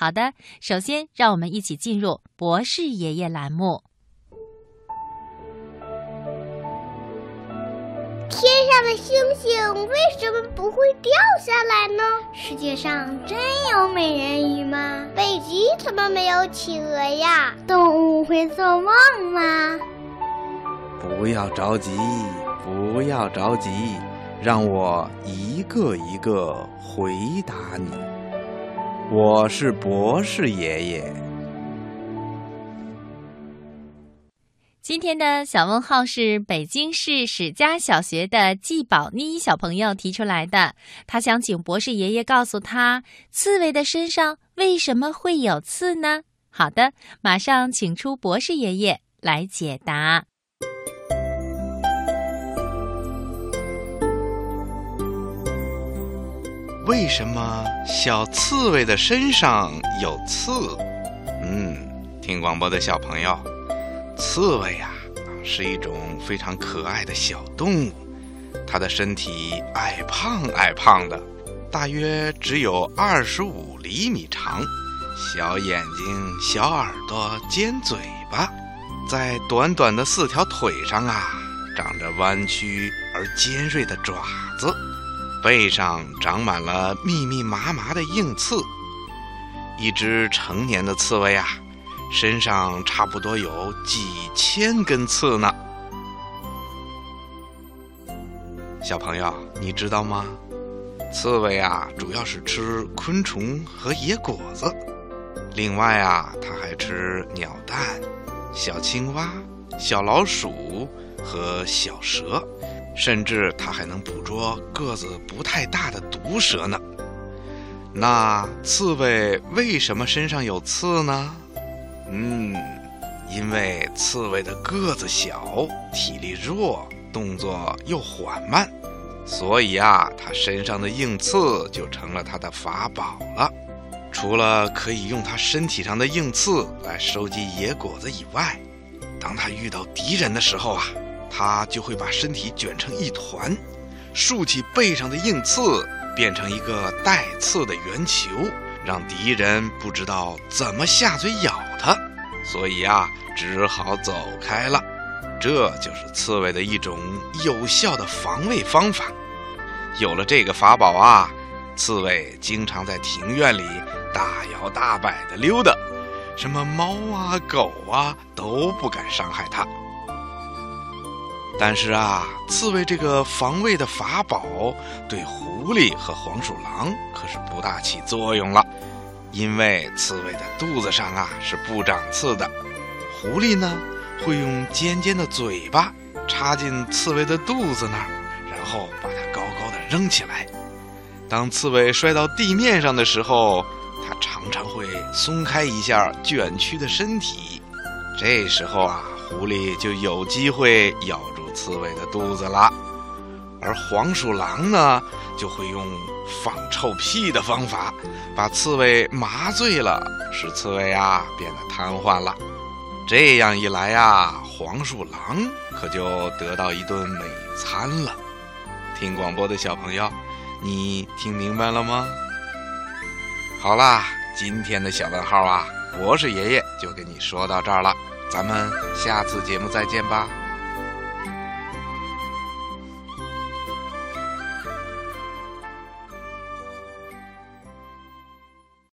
好的，首先让我们一起进入博士爷爷栏目。天上的星星为什么不会掉下来呢？世界上真有美人鱼吗？北极怎么没有企鹅呀？动物会做梦吗？不要着急，不要着急，让我一个一个回答你。我是博士爷爷。今天的小问号是北京市史家小学的季宝妮小朋友提出来的，他想请博士爷爷告诉他，刺猬的身上为什么会有刺呢？好的，马上请出博士爷爷来解答。为什么小刺猬的身上有刺？嗯，听广播的小朋友，刺猬呀，是一种非常可爱的小动物，它的身体矮胖矮胖的，大约只有二十五厘米长，小眼睛、小耳朵、尖嘴巴，在短短的四条腿上啊，长着弯曲而尖锐的爪子。背上长满了密密麻麻的硬刺，一只成年的刺猬啊，身上差不多有几千根刺呢。小朋友，你知道吗？刺猬啊，主要是吃昆虫和野果子，另外啊，它还吃鸟蛋、小青蛙、小老鼠和小蛇。甚至它还能捕捉个子不太大的毒蛇呢。那刺猬为什么身上有刺呢？嗯，因为刺猬的个子小，体力弱，动作又缓慢，所以啊，它身上的硬刺就成了它的法宝了。除了可以用它身体上的硬刺来收集野果子以外，当它遇到敌人的时候啊。它就会把身体卷成一团，竖起背上的硬刺，变成一个带刺的圆球，让敌人不知道怎么下嘴咬它，所以啊，只好走开了。这就是刺猬的一种有效的防卫方法。有了这个法宝啊，刺猬经常在庭院里大摇大摆地溜达，什么猫啊、狗啊都不敢伤害它。但是啊，刺猬这个防卫的法宝对狐狸和黄鼠狼可是不大起作用了，因为刺猬的肚子上啊是不长刺的。狐狸呢会用尖尖的嘴巴插进刺猬的肚子那儿，然后把它高高的扔起来。当刺猬摔到地面上的时候，它常常会松开一下卷曲的身体，这时候啊，狐狸就有机会咬。刺猬的肚子了，而黄鼠狼呢，就会用放臭屁的方法，把刺猬麻醉了，使刺猬啊变得瘫痪了。这样一来呀，黄鼠狼可就得到一顿美餐了。听广播的小朋友，你听明白了吗？好啦，今天的小问号啊，博士爷爷就跟你说到这儿了，咱们下次节目再见吧。